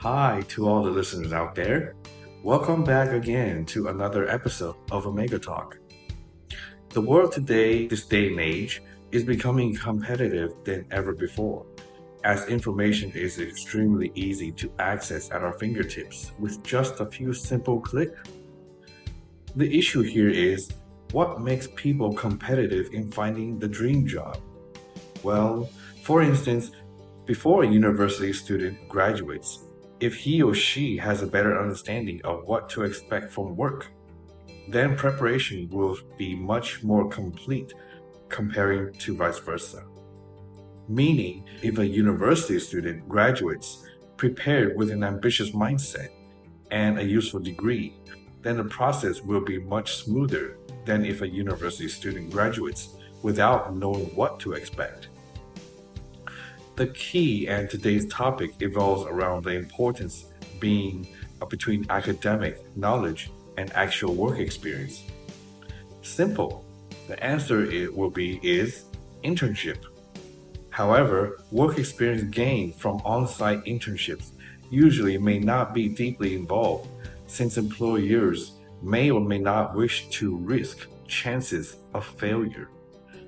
Hi to all the listeners out there. Welcome back again to another episode of Omega Talk. The world today, this day and age, is becoming competitive than ever before, as information is extremely easy to access at our fingertips with just a few simple clicks. The issue here is what makes people competitive in finding the dream job? Well, for instance, before a university student graduates, if he or she has a better understanding of what to expect from work, then preparation will be much more complete comparing to vice versa. Meaning, if a university student graduates prepared with an ambitious mindset and a useful degree, then the process will be much smoother than if a university student graduates without knowing what to expect. The key and today's topic evolves around the importance being uh, between academic knowledge and actual work experience. Simple. The answer it will be is internship. However, work experience gained from on-site internships usually may not be deeply involved since employers may or may not wish to risk chances of failure.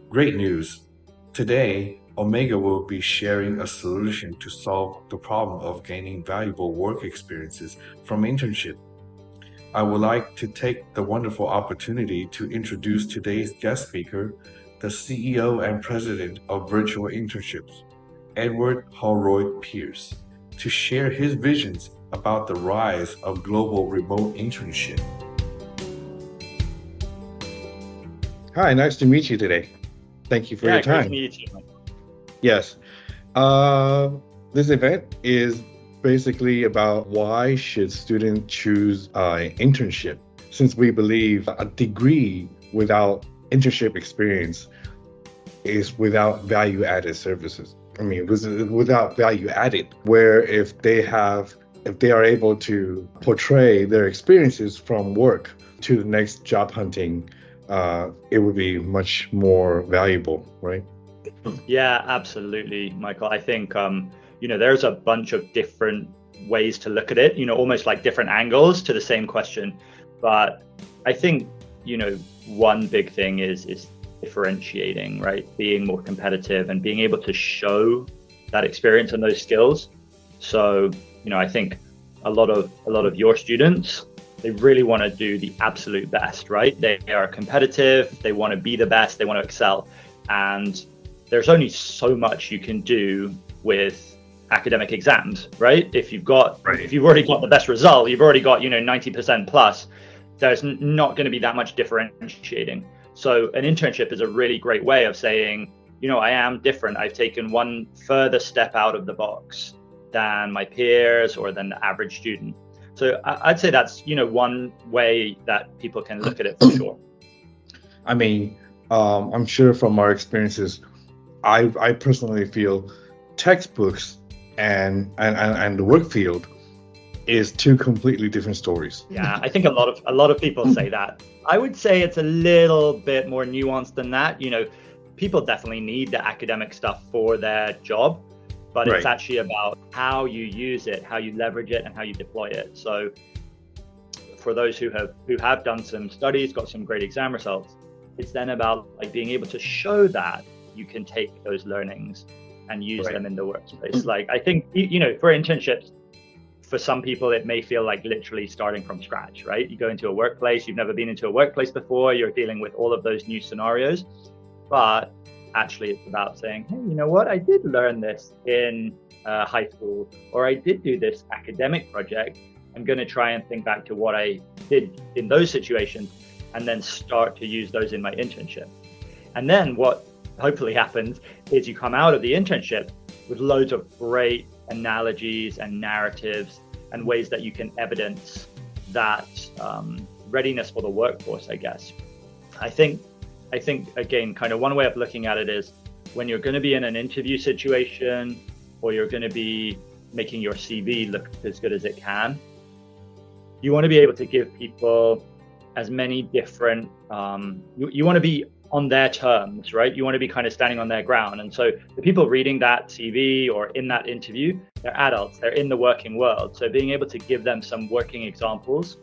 Great news! Today, Omega will be sharing a solution to solve the problem of gaining valuable work experiences from internship. I would like to take the wonderful opportunity to introduce today's guest speaker, the CEO and President of Virtual Internships, Edward Holroyd Pearce, to share his visions about the rise of global remote internship. Hi, nice to meet you today. Thank you for yeah, your time. Great to meet you. Yes. Uh, this event is basically about why should students choose an internship since we believe a degree without internship experience is without value added services. I mean, without value added, where if they have, if they are able to portray their experiences from work to the next job hunting uh, it would be much more valuable, right? Yeah, absolutely, Michael. I think um, you know there's a bunch of different ways to look at it. You know, almost like different angles to the same question. But I think you know one big thing is is differentiating, right? Being more competitive and being able to show that experience and those skills. So you know, I think a lot of a lot of your students they really want to do the absolute best, right? They are competitive, they want to be the best, they want to excel. And there's only so much you can do with academic exams, right? If you've got right. if you've already got the best result, you've already got, you know, 90% plus, there's not going to be that much differentiating. So an internship is a really great way of saying, you know, I am different. I've taken one further step out of the box than my peers or than the average student. So I'd say that's you know one way that people can look at it for sure. I mean, um, I'm sure from our experiences, I I personally feel textbooks and and and, and the work field is two completely different stories. Yeah, I think a lot of a lot of people say that. I would say it's a little bit more nuanced than that. You know, people definitely need the academic stuff for their job, but right. it's actually about how you use it, how you leverage it, and how you deploy it. So, for those who have who have done some studies, got some great exam results, it's then about like being able to show that you can take those learnings and use right. them in the workplace. Like I think you know, for internships, for some people it may feel like literally starting from scratch, right? You go into a workplace, you've never been into a workplace before, you're dealing with all of those new scenarios, but actually it's about saying, hey, you know what? I did learn this in uh, high school, or I did do this academic project. I'm going to try and think back to what I did in those situations and then start to use those in my internship. And then what hopefully happens is you come out of the internship with loads of great analogies and narratives and ways that you can evidence that um, readiness for the workforce, I guess. I think I think, again, kind of one way of looking at it is when you're going to be in an interview situation or you're going to be making your CV look as good as it can, you want to be able to give people as many different, um, you, you want to be on their terms, right? You want to be kind of standing on their ground. And so the people reading that CV or in that interview, they're adults, they're in the working world. So being able to give them some working examples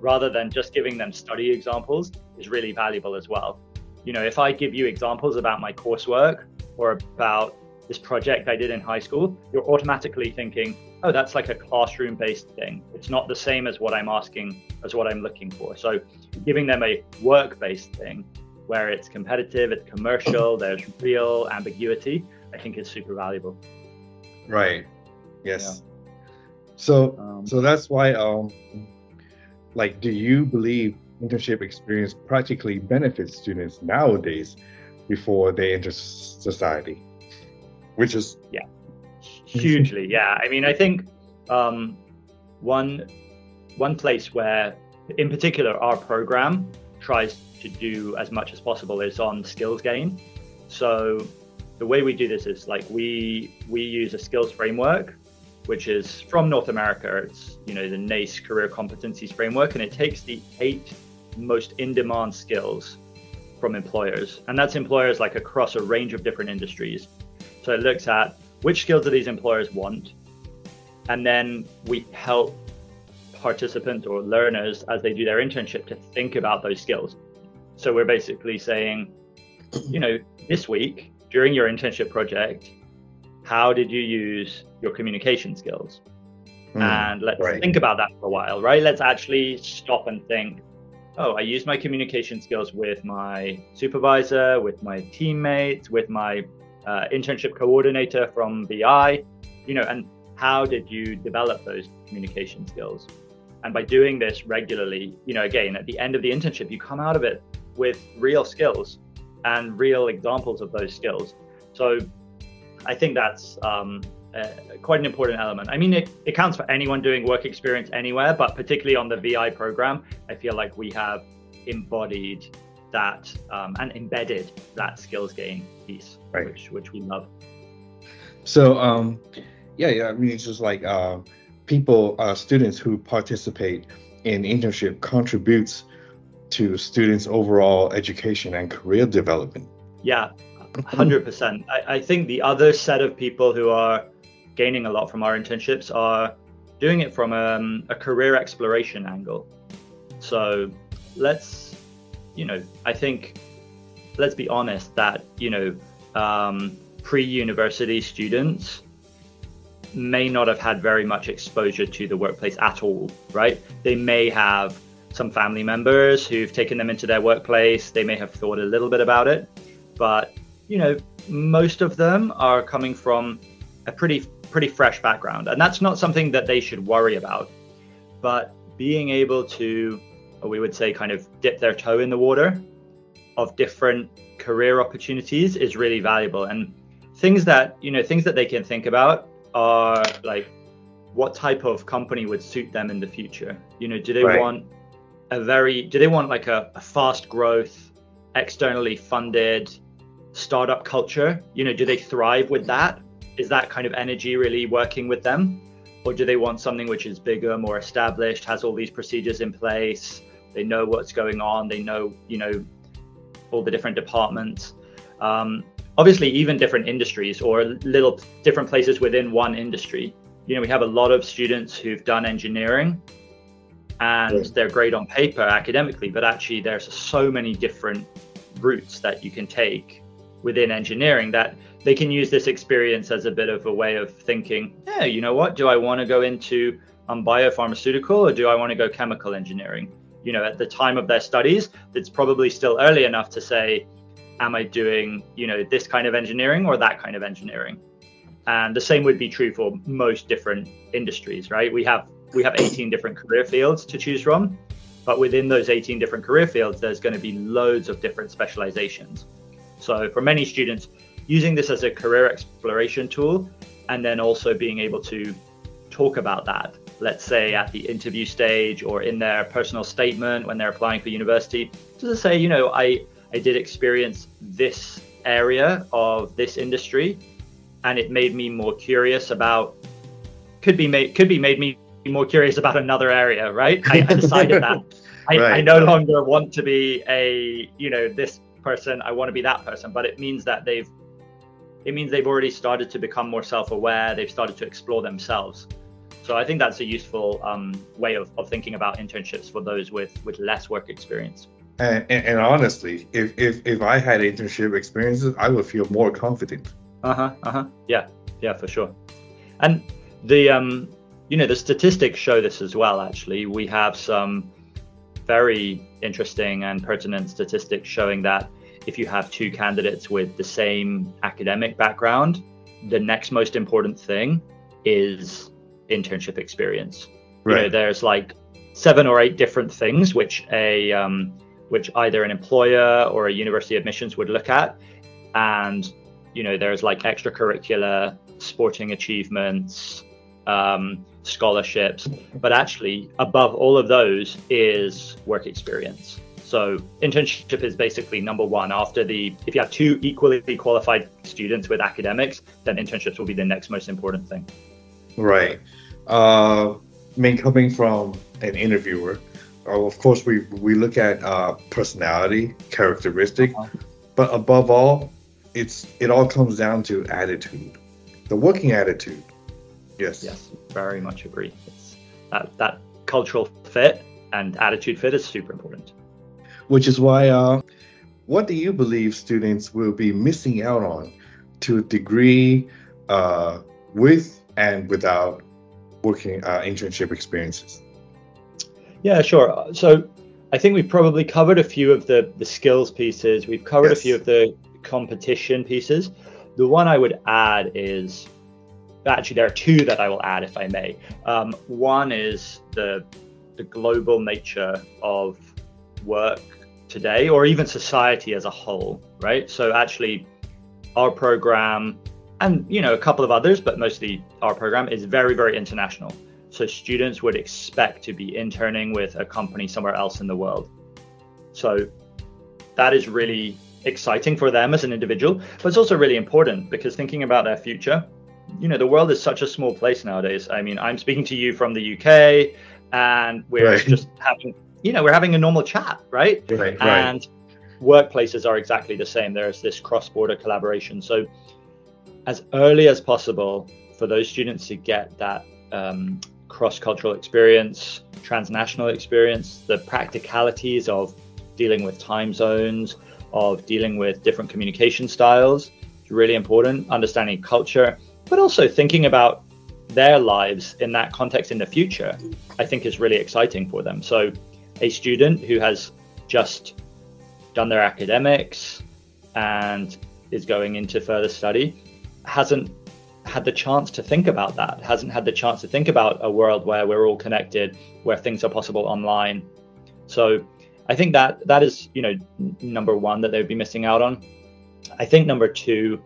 rather than just giving them study examples is really valuable as well. You know, if I give you examples about my coursework or about this project I did in high school, you're automatically thinking, oh, that's like a classroom based thing. It's not the same as what I'm asking, as what I'm looking for. So giving them a work based thing where it's competitive, it's commercial, there's real ambiguity, I think is super valuable. Right. Yes. Yeah. So um, so that's why um like do you believe internship experience practically benefits students nowadays before they enter society? Which is yeah. Hugely, yeah. I mean I think um one one place where in particular our program tries to do as much as possible is on skills gain. So the way we do this is like we we use a skills framework which is from North America. It's you know the NACE Career Competencies Framework, and it takes the eight most in-demand skills from employers, and that's employers like across a range of different industries. So it looks at which skills do these employers want, and then we help participants or learners as they do their internship to think about those skills. So we're basically saying, you know, this week during your internship project, how did you use your communication skills? Mm, and let's right. think about that for a while, right? Let's actually stop and think, oh, I used my communication skills with my supervisor, with my teammates, with my uh, internship coordinator from VI, you know, and how did you develop those communication skills? And by doing this regularly, you know, again, at the end of the internship, you come out of it with real skills and real examples of those skills. So I think that's um, uh, quite an important element. I mean, it, it counts for anyone doing work experience anywhere, but particularly on the VI program, I feel like we have embodied that um, and embedded that skills gain piece, right. which, which we love. So, um, yeah, yeah, I mean, it's just like uh, people, uh, students who participate in internship contributes to students' overall education and career development. Yeah, 100%. I, I think the other set of people who are gaining a lot from our internships are doing it from um, a career exploration angle. So let's, you know, I think, let's be honest that, you know, um, pre university students may not have had very much exposure to the workplace at all, right? They may have some family members who've taken them into their workplace. They may have thought a little bit about it, but you know, most of them are coming from a pretty pretty fresh background, and that's not something that they should worry about. But being able to, we would say, kind of dip their toe in the water of different career opportunities is really valuable. And things that you know, things that they can think about are like, what type of company would suit them in the future? You know, do they right. want a very do they want like a, a fast growth externally funded startup culture you know do they thrive with that is that kind of energy really working with them or do they want something which is bigger more established has all these procedures in place they know what's going on they know you know all the different departments um, obviously even different industries or little different places within one industry. You know we have a lot of students who've done engineering and they're great on paper academically, but actually there's so many different routes that you can take within engineering that they can use this experience as a bit of a way of thinking, yeah, you know what, do I want to go into um, biopharmaceutical or do I want to go chemical engineering? You know, at the time of their studies, it's probably still early enough to say, am I doing, you know, this kind of engineering or that kind of engineering? And the same would be true for most different industries, right? We have we have 18 different career fields to choose from. But within those 18 different career fields, there's going to be loads of different specializations. So for many students, using this as a career exploration tool and then also being able to talk about that, let's say at the interview stage or in their personal statement when they're applying for university, to say, you know, I, I did experience this area of this industry and it made me more curious about could be made could be made me more curious about another area, right? I, I decided that I, right. I no longer want to be a, you know, this person. I want to be that person. But it means that they've it means they've already started to become more self-aware. They've started to explore themselves. So I think that's a useful um, way of, of thinking about internships for those with with less work experience. And, and, and, honestly, if, if if I had internship experiences, I would feel more confident. Uh huh. Uh huh. Yeah. Yeah, for sure. And the um, you know, the statistics show this as well. Actually, we have some very interesting and pertinent statistics showing that if you have two candidates with the same academic background, the next most important thing is internship experience. Right. You know, there's like seven or eight different things which a um, which either an employer or a university admissions would look at, and you know there's like extracurricular, sporting achievements, um, scholarships, but actually above all of those is work experience. So internship is basically number one after the if you have two equally qualified students with academics, then internships will be the next most important thing. Right. Uh, I mean, coming from an interviewer, of course we we look at uh, personality, characteristic, uh-huh. but above all, it's it all comes down to attitude, the working attitude. Yes. Yes, very much agree. It's that that cultural fit and attitude fit is super important. Which is why, uh, what do you believe students will be missing out on to a degree uh, with and without working uh, internship experiences? Yeah, sure. So I think we've probably covered a few of the the skills pieces. We've covered yes. a few of the competition pieces. The one I would add is actually there are two that I will add if I may. Um, one is the the global nature of work today, or even society as a whole, right? So actually, our program and you know a couple of others, but mostly our program is very very international. So students would expect to be interning with a company somewhere else in the world. So that is really exciting for them as an individual, but it's also really important because thinking about their future, you know, the world is such a small place nowadays. I mean, I'm speaking to you from the UK and we're right. just having, you know, we're having a normal chat, right? Right. And right. workplaces are exactly the same. There's this cross border collaboration. So as early as possible for those students to get that um, cross-cultural experience, transnational experience, the practicalities of dealing with time zones, of dealing with different communication styles. It's really important, understanding culture, but also thinking about their lives in that context in the future, I think is really exciting for them. So, a student who has just done their academics and is going into further study hasn't had the chance to think about that, hasn't had the chance to think about a world where we're all connected, where things are possible online. So I think that that is, you know, number one that they would be missing out on. I think number two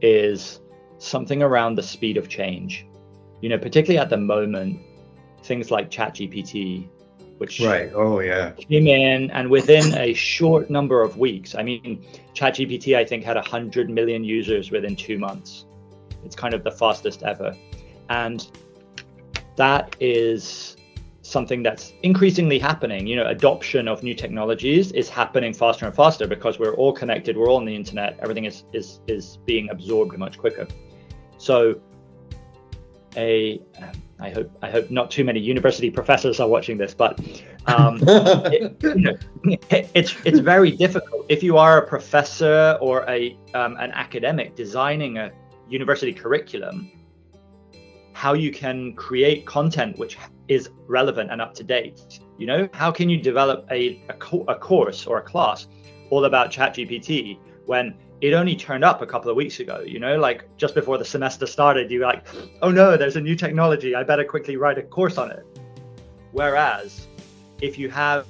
is something around the speed of change. You know, particularly at the moment, things like ChatGPT, which right, oh yeah, came in and within a short number of weeks. I mean, ChatGPT I think had hundred million users within two months. It's kind of the fastest ever. And that is something that's increasingly happening. You know, adoption of new technologies is happening faster and faster because we're all connected, we're all on the internet, everything is is is being absorbed much quicker. So a I hope I hope not too many university professors are watching this, but um, it, you know, it, it's it's very difficult if you are a professor or a um, an academic designing a university curriculum, how you can create content which is relevant and up to date. You know, how can you develop a, a, co- a course or a class all about ChatGPT when it only turned up a couple of weeks ago? You know, like just before the semester started, you're like, oh no, there's a new technology. I better quickly write a course on it. Whereas if you have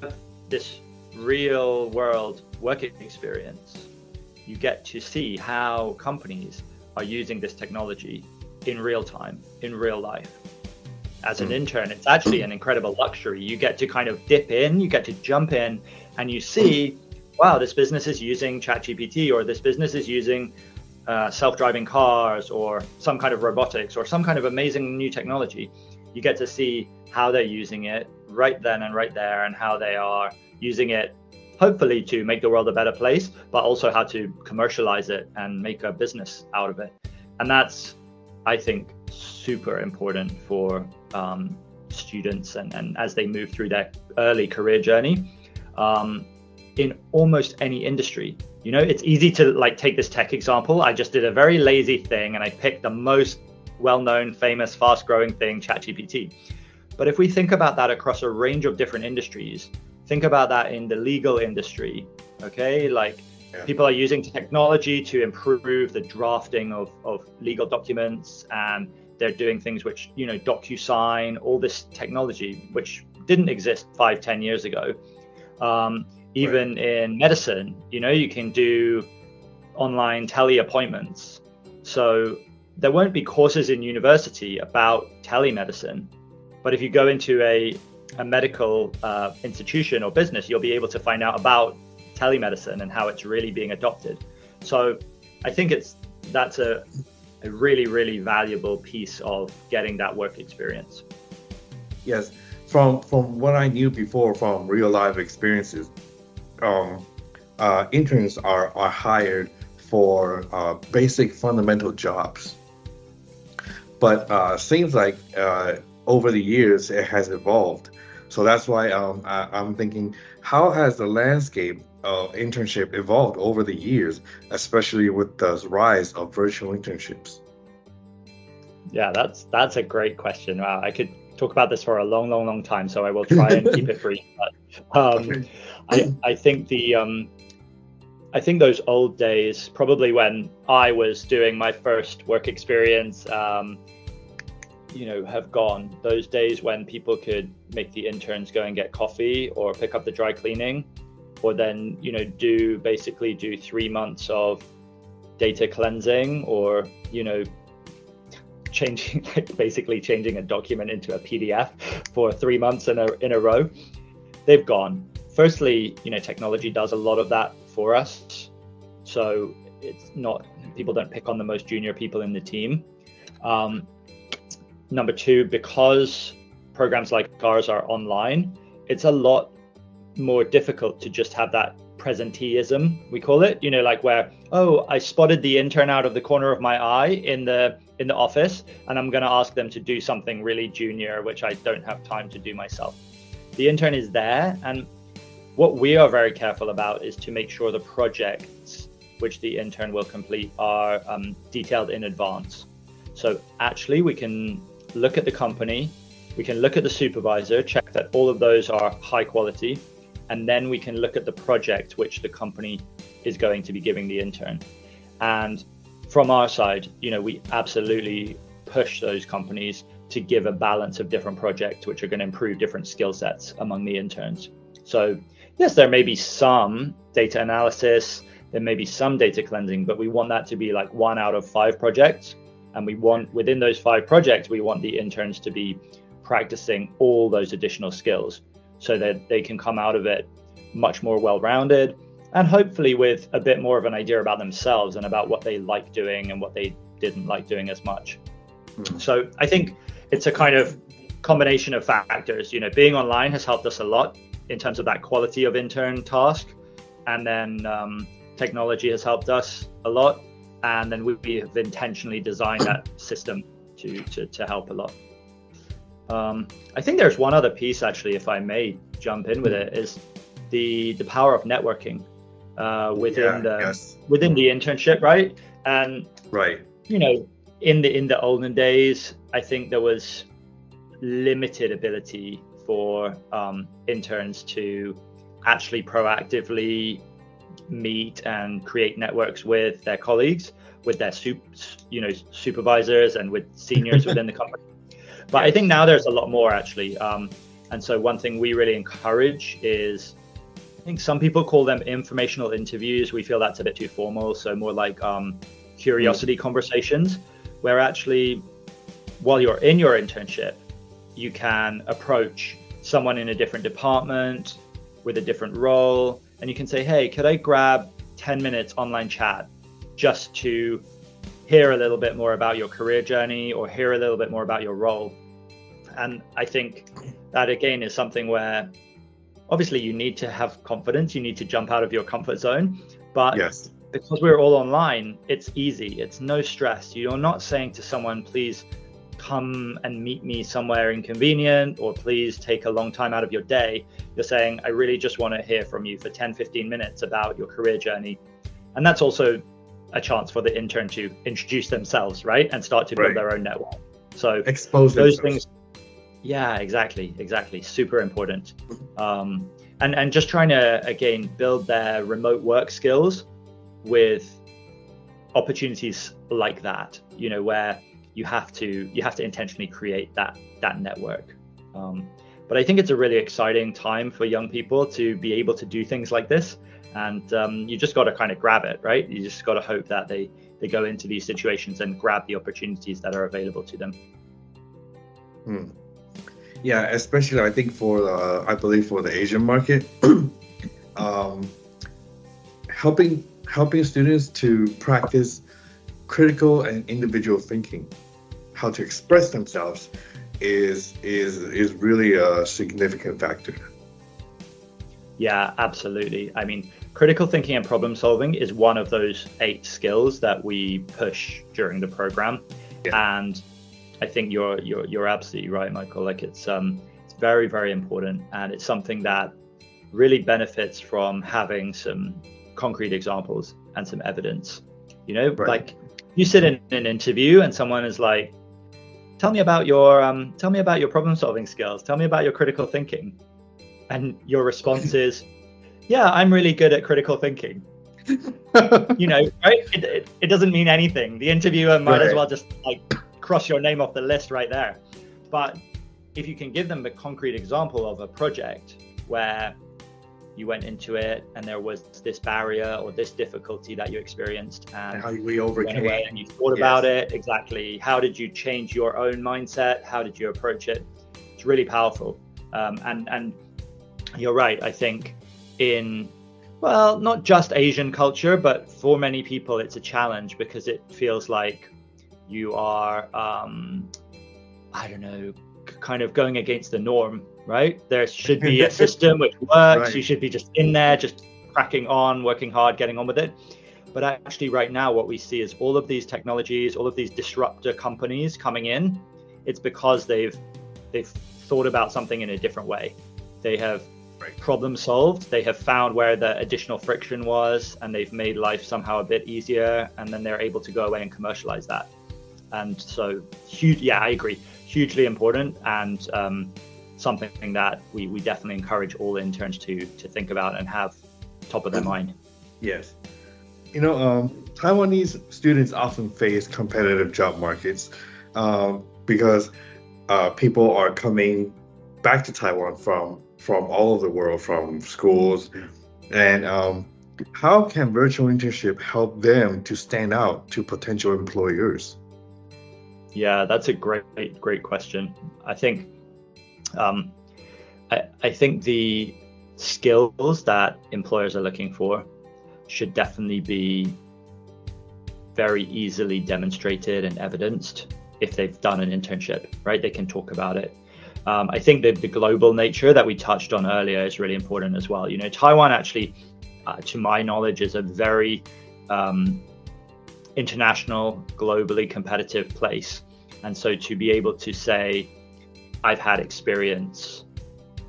this real world working experience, you get to see how companies are using this technology in real time, in real life. As an hmm. intern, it's actually an incredible luxury. You get to kind of dip in, you get to jump in, and you see, wow, this business is using ChatGPT, or this business is using uh, self-driving cars, or some kind of robotics, or some kind of amazing new technology. You get to see how they're using it right then and right there, and how they are using it hopefully to make the world a better place, but also how to commercialize it and make a business out of it. And that's, I think, super important for um, students and, and as they move through their early career journey um, in almost any industry. You know, it's easy to like take this tech example. I just did a very lazy thing and I picked the most well known, famous, fast growing thing, ChatGPT. But if we think about that across a range of different industries, think about that in the legal industry, okay? Like yeah. people are using technology to improve the drafting of, of legal documents and they're doing things which, you know, DocuSign, all this technology, which didn't exist five, ten years ago. Um, even right. in medicine, you know, you can do online tele appointments. So there won't be courses in university about telemedicine but if you go into a, a medical uh, institution or business, you'll be able to find out about telemedicine and how it's really being adopted. So I think it's that's a, a really, really valuable piece of getting that work experience. Yes. From from what I knew before from real life experiences, um, uh, interns are, are hired for uh, basic fundamental jobs. But uh, seems like uh, over the years it has evolved. So that's why um, I, I'm thinking, how has the landscape of internship evolved over the years, especially with the rise of virtual internships? Yeah, that's that's a great question. Wow, I could talk about this for a long, long, long time, so I will try and keep it brief. But um, I, I think the um, I think those old days, probably when I was doing my first work experience, um, you know have gone. Those days when people could make the interns go and get coffee or pick up the dry cleaning or then you know do basically do three months of data cleansing or you know changing like basically changing a document into a pdf for three months in a in a row they've gone. Firstly you know technology does a lot of that for us. So it's not people don't pick on the most junior people in the team. Um, Number two, because programs like ours are online, it's a lot more difficult to just have that presenteeism we call it you know like where oh i spotted the intern out of the corner of my eye in the in the office and i'm going to ask them to do something really junior which i don't have time to do myself. The intern is there and what we are very careful about is to make sure the projects which the intern will complete are um, detailed in advance. So actually we can look at the company, we can look at the supervisor, check that all of those are high quality, and then we can look at the project which the company is going to be giving the intern. And from our side, you know, we absolutely push those companies to give a balance of different projects which are going to improve different skill sets among the interns. So, yes, there may be some data analysis, there may be some data cleansing, but we want that to be like one out of five projects and we want within those five projects, we want the interns to be practicing all those additional skills so that they can come out of it much more well rounded and hopefully with a bit more of an idea about themselves and about what they like doing and what they didn't like doing as much. Mm. So I think it's a kind of combination of factors. You know, being online has helped us a lot in terms of that quality of intern task. And then um, technology has helped us a lot and then we have intentionally designed that system to, to, to help a lot. Um, I think there's one other piece actually, if I may jump in with it, is the the power of networking uh, within yeah, the yes. within the internship, right? And right, you know, in the in the olden days, I think there was limited ability for um, interns to actually proactively meet and create networks with their colleagues, with their sup- you know supervisors and with seniors within the company. But yes. I think now there's a lot more actually. Um, and so one thing we really encourage is, I think some people call them informational interviews. We feel that's a bit too formal, so more like um, curiosity mm. conversations, where actually, while you're in your internship, you can approach someone in a different department with a different role and you can say, hey, could I grab 10 minutes online chat just to hear a little bit more about your career journey or hear a little bit more about your role? And I think that again is something where obviously you need to have confidence you need to jump out of your comfort zone but yes. because we're all online it's easy it's no stress you're not saying to someone please come and meet me somewhere inconvenient or please take a long time out of your day you're saying i really just want to hear from you for 10 15 minutes about your career journey. And that's also a chance for the intern to introduce themselves right? And start to build right. their own network. So expose those things yeah exactly exactly. Super important. Um, and and just trying to again build their remote work skills with opportunities like that you know where you have to you have to intentionally create that that network. Um, but i think it's a really exciting time for young people to be able to do things like this. And um, you just got to kind of grab it right? You just got to hope that they they go into these situations and grab the opportunities that are available to them. Hmm. yeah especially i think for the i believe for the asian market um, helping helping students to practice critical and individual thinking how to express themselves is is is really a significant factor. Yeah, absolutely. I mean, critical thinking and problem solving is one of those eight skills that we push during the program. Yeah. And I think you're you're you're absolutely right, Michael. Like it's um it's very, very important and it's something that really benefits from having some concrete examples and some evidence. You know, right. like you sit in an interview and someone is like, tell me about your um, tell me about your problem solving skills. Tell me about your critical thinking and your response is yeah i'm really good at critical thinking. You know right? It, it, it, doesn't mean anything. The interviewer might right. as well just like cross your name off the list right there. But if you can give them a concrete example of a project where you went into it and there was this barrier or this difficulty that you experienced and, and how we overcame it. and you thought yes. about it. Exactly. How did you change your own mindset? How did you approach it? It's really powerful. Um, and and you're right i think in well not just asian culture but for many people it's a challenge because it feels like you are um, i don't know kind of going against the norm right? There should be a system which works. Right. You should be just in there, just cracking on, working hard, getting on with it. But actually, right now, what we see is all of these technologies, all of these disruptor companies coming in. It's because they've they've thought about something in a different way. They have right. problem solved. They have found where the additional friction was, and they've made life somehow a bit easier. And then they're able to go away and commercialize that. And so, huge. Yeah, I agree. Hugely important. And um, something that we, we definitely encourage all interns to to think about and have top of their mind. Yes. You know, um, Taiwanese students often face competitive job markets um, because uh, people are coming back to Taiwan from from all over the world, from schools, and um, how can virtual internship help them to stand out to potential employers? Yeah, that's a great great question. I think um, I, I think the skills that employers are looking for should definitely be very easily demonstrated and evidenced if they've done an internship, right? They can talk about it. Um, I think that the global nature that we touched on earlier is really important as well. You know, Taiwan actually, uh, to my knowledge, is a very um, international, globally competitive place. And so to be able to say, I've had experience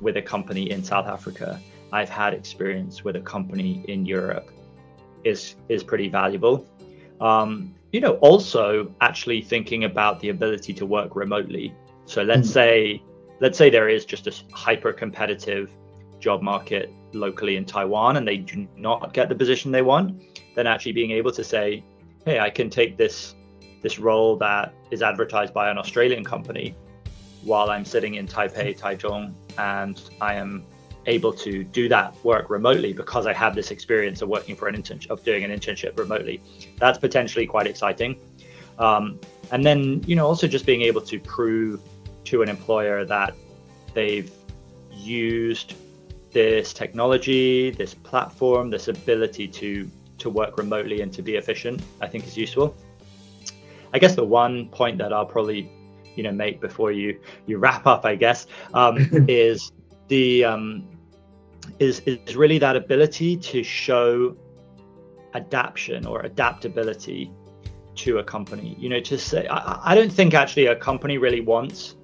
with a company in South Africa. I've had experience with a company in Europe is is pretty valuable. Um, you know, also actually thinking about the ability to work remotely. So let's mm. say let's say there is just a hyper competitive job market locally in Taiwan and they do not get the position they want, then actually being able to say, hey, I can take this this role that is advertised by an Australian company while I'm sitting in Taipei, Taichung, and I am able to do that work remotely because I have this experience of working for an internship, of doing an internship remotely. That's potentially quite exciting. Um, and then, you know, also just being able to prove to an employer that they've used this technology, this platform, this ability to to work remotely and to be efficient, I think is useful. I guess the one point that I'll probably you know make before you you wrap up, I guess, um, is the um, is is really that ability to show adaptation or adaptability to a company. You know, to say I, I don't think actually a company really wants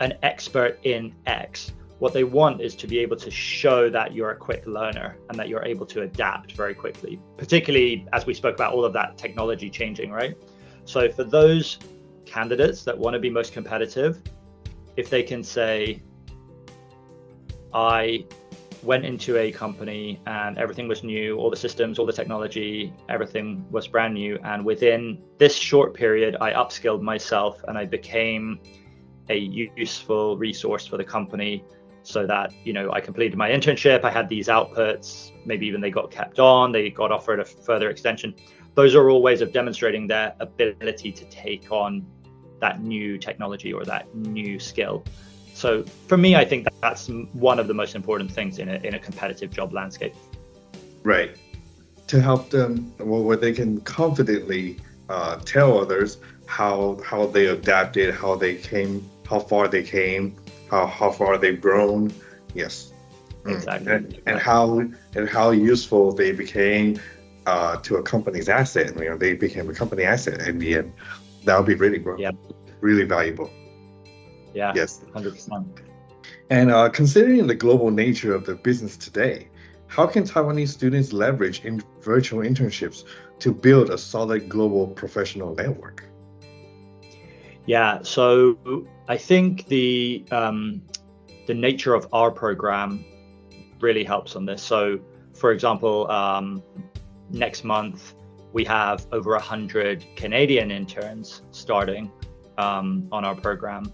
an expert in X. What they want is to be able to show that you're a quick learner and that you're able to adapt very quickly, particularly as we spoke about all of that technology changing, right? So for those candidates that want to be most competitive, if they can say, I went into a company and everything was new, all the systems, all the technology, everything was brand new. And within this short period, I upskilled myself and I became a useful resource for the company so that, you know, I completed my internship, I had these outputs, maybe even they got kept on, they got offered a further extension. Those are all ways of demonstrating their ability to take on that new technology or that new skill. So for me, I think that that's one of the most important things in a, in a competitive job landscape. Right. To help them, well, where they can confidently uh, tell others how how they adapted, how they came, how far they came, how how far they've grown. Yes. Mm. Exactly. And, and how and how useful they became uh, to a company's asset. You know, they became a company asset in the end. That would be really, yeah. really valuable. Yeah. Yes. 100%. And uh, considering the global nature of the business today, how can Taiwanese students leverage in virtual internships to build a solid global professional network? Yeah, so I think the um, the nature of our program really helps on this. So, for example, um, next month we have over a hundred Canadian interns starting um, on our program,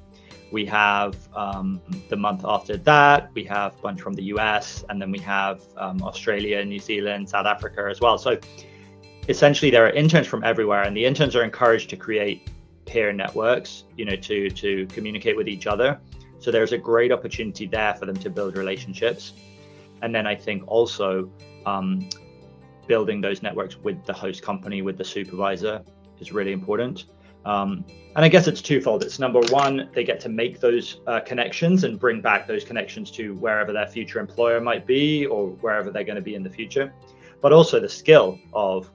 we have um, the month after that, we have a bunch from the US, and then we have um, Australia, New Zealand, South Africa as well. So essentially, there are interns from everywhere, and the interns are encouraged to create peer networks, you know, to to communicate with each other. So there's a great opportunity there for them to build relationships, and then I think also um, building those networks with the host company, with the supervisor, is really important. Um, and I guess it's twofold. It's number one, they get to make those uh, connections and bring back those connections to wherever their future employer might be or wherever they're going to be in the future. But also the skill of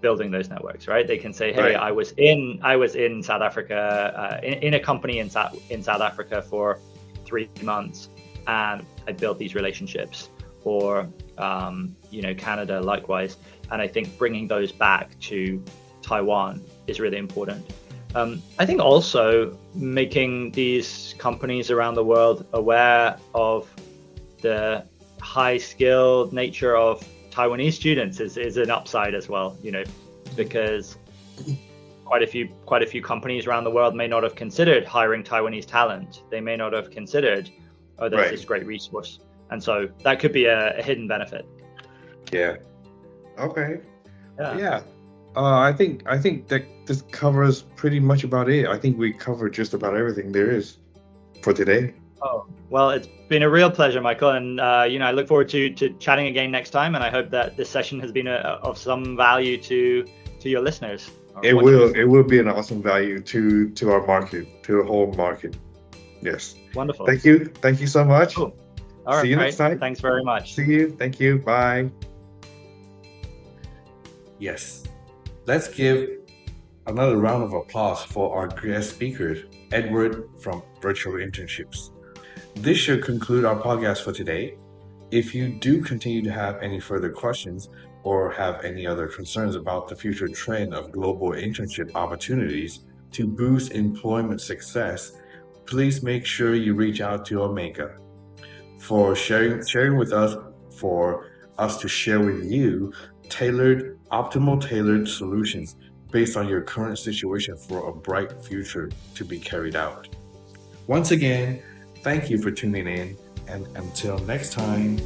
building those networks, right? They can say, "Hey, right. I was in I was in South Africa uh, in, in, a company in South in South Africa for three months, and I built these relationships." Or um, you know, Canada likewise. And I think bringing those back to Taiwan is really important. Um, I think also making these companies around the world aware of the high skilled nature of Taiwanese students is, is an upside as well, you know, because quite a few quite a few companies around the world may not have considered hiring Taiwanese talent. They may not have considered, oh, there's right. this great resource. And so that could be a, a hidden benefit. Yeah. Okay. Yeah. yeah. Uh, I think I think that this covers pretty much about it. I think we covered just about everything there is for today. Oh well, it's been a real pleasure, Michael, and uh, you know I look forward to to chatting again next time. And I hope that this session has been a, of some value to to your listeners. It will it will be an awesome value to to our market, to the whole market. Yes. Wonderful. Thank you. Thank you so much. Cool. All right. See you next time. Thanks very much. See you. Thank you. Bye. Yes. Let's give another round of applause for our guest speaker, Edward from Virtual Internships. This should conclude our podcast for today. If you do continue to have any further questions or have any other concerns about the future trend of global internship opportunities to boost employment success, please make sure you reach out to Omega for sharing sharing with us for us to share with you tailored, optimal tailored solutions based on your current situation for a bright future to be carried out. Once again, thank you for tuning in, and until next time.